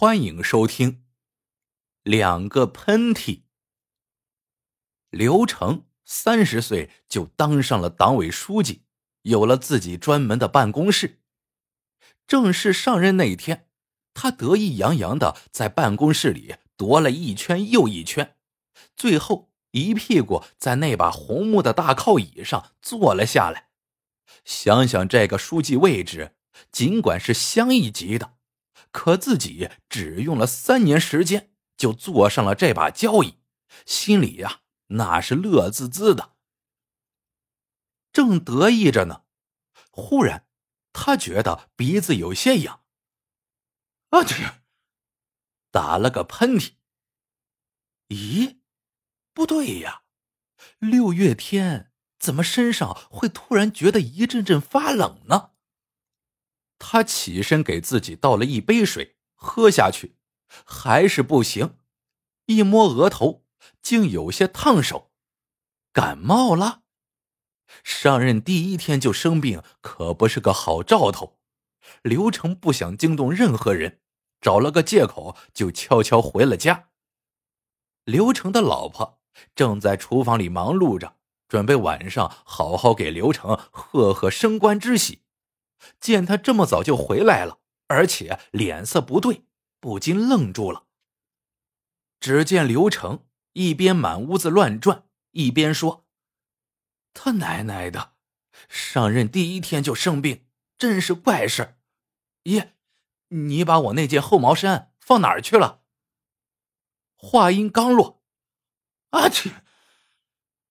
欢迎收听。两个喷嚏。刘成三十岁就当上了党委书记，有了自己专门的办公室。正式上任那一天，他得意洋洋的在办公室里踱了一圈又一圈，最后一屁股在那把红木的大靠椅上坐了下来。想想这个书记位置，尽管是乡一级的。可自己只用了三年时间就坐上了这把交椅，心里呀那是乐滋滋的。正得意着呢，忽然他觉得鼻子有些痒，啊这，打了个喷嚏。咦，不对呀，六月天怎么身上会突然觉得一阵阵发冷呢？他起身给自己倒了一杯水，喝下去，还是不行。一摸额头，竟有些烫手，感冒了。上任第一天就生病，可不是个好兆头。刘成不想惊动任何人，找了个借口就悄悄回了家。刘成的老婆正在厨房里忙碌着，准备晚上好好给刘成贺贺升官之喜。见他这么早就回来了，而且脸色不对，不禁愣住了。只见刘成一边满屋子乱转，一边说：“他奶奶的，上任第一天就生病，真是怪事。爷，你把我那件厚毛衫放哪儿去了？”话音刚落，阿去，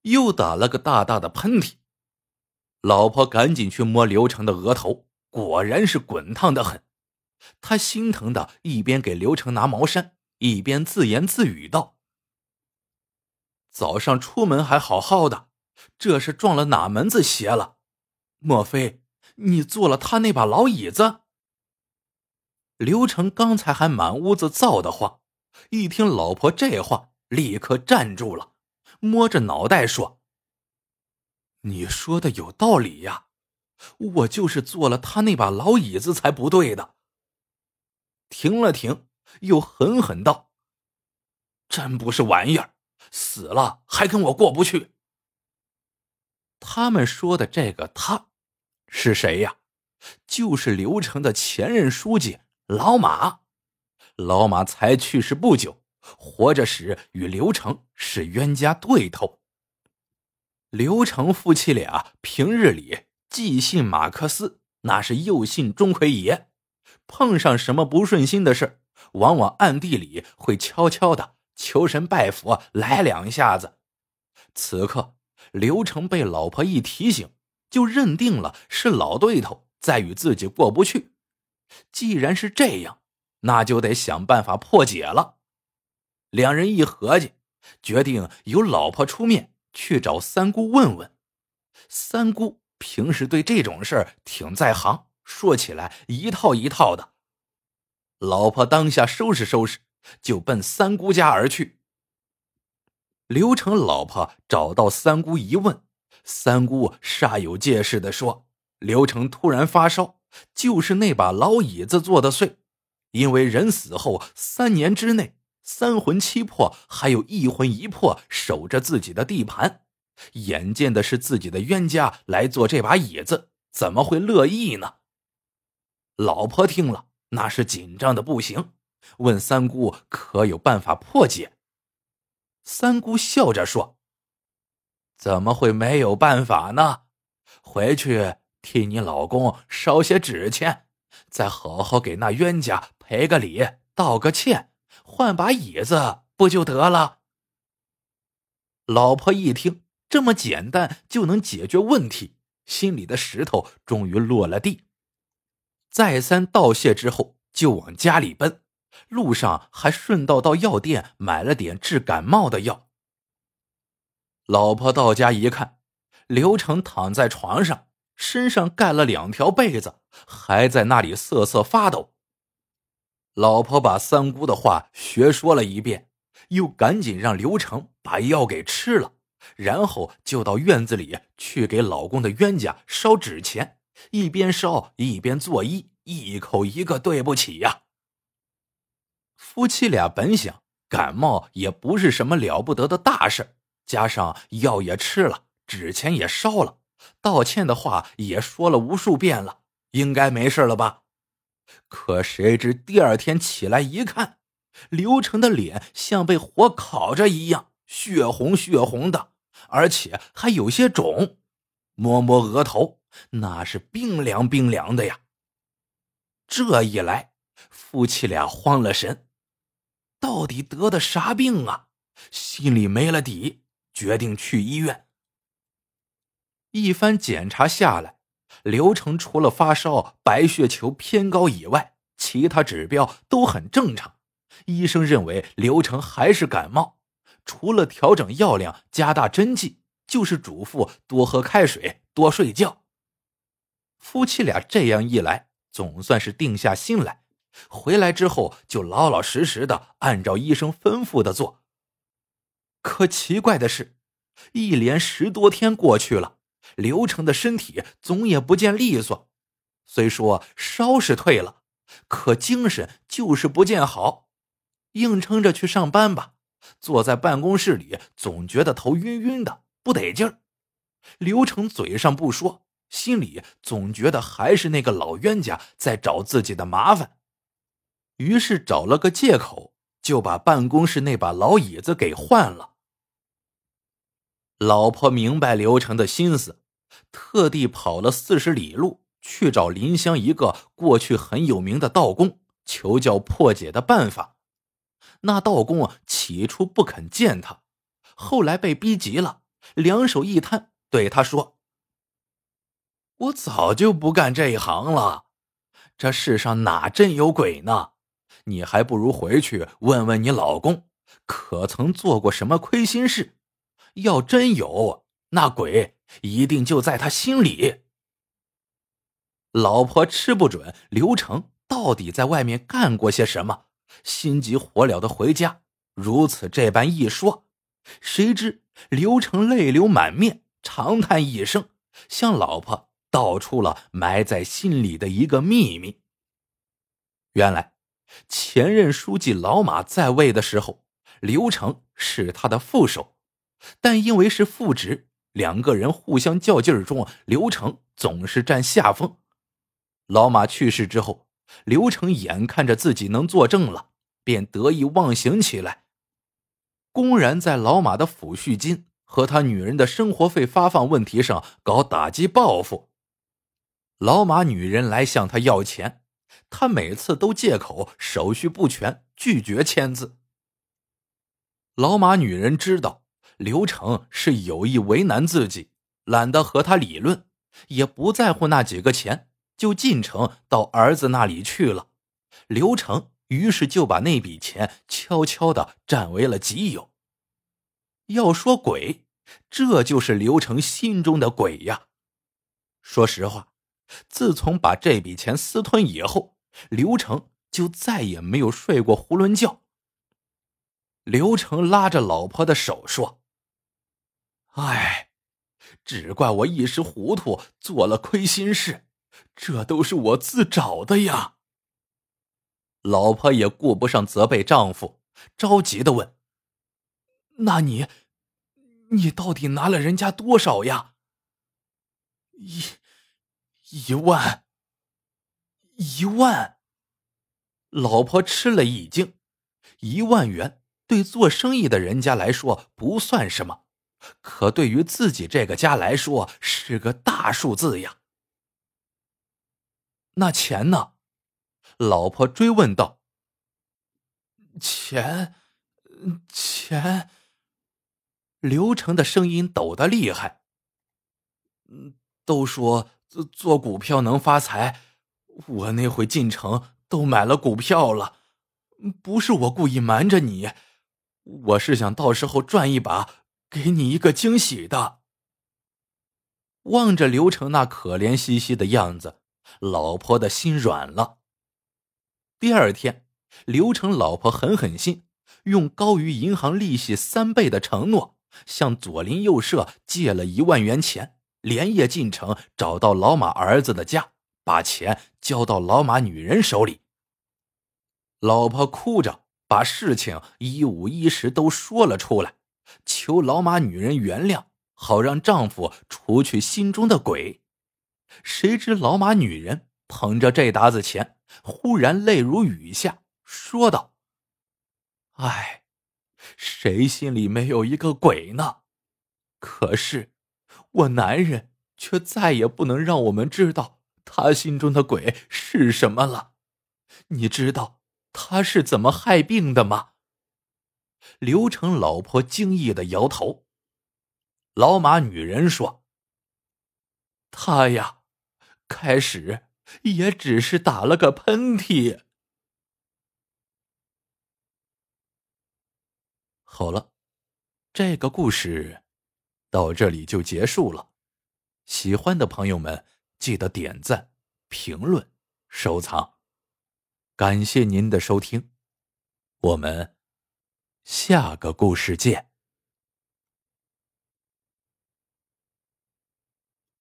又打了个大大的喷嚏。老婆赶紧去摸刘成的额头，果然是滚烫的很。他心疼的一边给刘成拿毛衫，一边自言自语道：“早上出门还好好的，这是撞了哪门子邪了？莫非你坐了他那把老椅子？”刘成刚才还满屋子造的话，一听老婆这话，立刻站住了，摸着脑袋说。你说的有道理呀，我就是坐了他那把老椅子才不对的。停了停，又狠狠道：“真不是玩意儿，死了还跟我过不去。”他们说的这个他，是谁呀？就是刘成的前任书记老马。老马才去世不久，活着时与刘成是冤家对头。刘成夫妻俩平日里既信马克思，那是又信钟馗爷。碰上什么不顺心的事，往往暗地里会悄悄的求神拜佛来两下子。此刻，刘成被老婆一提醒，就认定了是老对头在与自己过不去。既然是这样，那就得想办法破解了。两人一合计，决定由老婆出面。去找三姑问问，三姑平时对这种事儿挺在行，说起来一套一套的。老婆当下收拾收拾，就奔三姑家而去。刘成老婆找到三姑一问，三姑煞有介事的说：“刘成突然发烧，就是那把老椅子做的碎，因为人死后三年之内。”三魂七魄还有一魂一魄守着自己的地盘，眼见的是自己的冤家来坐这把椅子，怎么会乐意呢？老婆听了那是紧张的不行，问三姑可有办法破解。三姑笑着说：“怎么会没有办法呢？回去替你老公烧些纸钱，再好好给那冤家赔个礼，道个歉。”换把椅子不就得了？老婆一听这么简单就能解决问题，心里的石头终于落了地。再三道谢之后，就往家里奔，路上还顺道到药店买了点治感冒的药。老婆到家一看，刘成躺在床上，身上盖了两条被子，还在那里瑟瑟发抖。老婆把三姑的话学说了一遍，又赶紧让刘成把药给吃了，然后就到院子里去给老公的冤家烧纸钱，一边烧一边作揖，一口一个对不起呀。夫妻俩本想感冒也不是什么了不得的大事，加上药也吃了，纸钱也烧了，道歉的话也说了无数遍了，应该没事了吧？可谁知第二天起来一看，刘成的脸像被火烤着一样，血红血红的，而且还有些肿。摸摸额头，那是冰凉冰凉的呀。这一来，夫妻俩慌了神，到底得的啥病啊？心里没了底，决定去医院。一番检查下来，刘成除了发烧、白血球偏高以外，其他指标都很正常。医生认为刘成还是感冒，除了调整药量、加大针剂。就是嘱咐多喝开水，多睡觉。夫妻俩这样一来，总算是定下心来。回来之后，就老老实实的按照医生吩咐的做。可奇怪的是，一连十多天过去了，刘成的身体总也不见利索。虽说烧是退了，可精神就是不见好，硬撑着去上班吧。坐在办公室里，总觉得头晕晕的。不得劲儿，刘成嘴上不说，心里总觉得还是那个老冤家在找自己的麻烦，于是找了个借口，就把办公室那把老椅子给换了。老婆明白刘成的心思，特地跑了四十里路去找临湘一个过去很有名的道工，求教破解的办法。那道工起初不肯见他，后来被逼急了。两手一摊，对他说：“我早就不干这一行了。这世上哪真有鬼呢？你还不如回去问问你老公，可曾做过什么亏心事？要真有，那鬼一定就在他心里。”老婆吃不准刘成到底在外面干过些什么，心急火燎的回家，如此这般一说。谁知刘成泪流满面，长叹一声，向老婆道出了埋在心里的一个秘密。原来，前任书记老马在位的时候，刘成是他的副手，但因为是副职，两个人互相较劲儿中，刘成总是占下风。老马去世之后，刘成眼看着自己能作证了，便得意忘形起来。公然在老马的抚恤金和他女人的生活费发放问题上搞打击报复。老马女人来向他要钱，他每次都借口手续不全，拒绝签字。老马女人知道刘成是有意为难自己，懒得和他理论，也不在乎那几个钱，就进城到儿子那里去了。刘成。于是就把那笔钱悄悄的占为了己有。要说鬼，这就是刘成心中的鬼呀。说实话，自从把这笔钱私吞以后，刘成就再也没有睡过囫囵觉。刘成拉着老婆的手说：“哎，只怪我一时糊涂，做了亏心事，这都是我自找的呀。”老婆也顾不上责备丈夫，着急的问：“那你，你到底拿了人家多少呀？”“一，一万。”“一万。”老婆吃了一惊，一万元对做生意的人家来说不算什么，可对于自己这个家来说是个大数字呀。那钱呢？老婆追问道：“钱，钱。”刘成的声音抖得厉害。都说做股票能发财，我那回进城都买了股票了。不是我故意瞒着你，我是想到时候赚一把，给你一个惊喜的。望着刘成那可怜兮兮的样子，老婆的心软了。第二天，刘成老婆狠狠心，用高于银行利息三倍的承诺，向左邻右舍借了一万元钱，连夜进城找到老马儿子的家，把钱交到老马女人手里。老婆哭着把事情一五一十都说了出来，求老马女人原谅，好让丈夫除去心中的鬼。谁知老马女人捧着这沓子钱，忽然泪如雨下，说道：“哎，谁心里没有一个鬼呢？可是我男人却再也不能让我们知道他心中的鬼是什么了。你知道他是怎么害病的吗？”刘成老婆惊异的摇头。老马女人说：“他呀。”开始也只是打了个喷嚏。好了，这个故事到这里就结束了。喜欢的朋友们记得点赞、评论、收藏，感谢您的收听，我们下个故事见。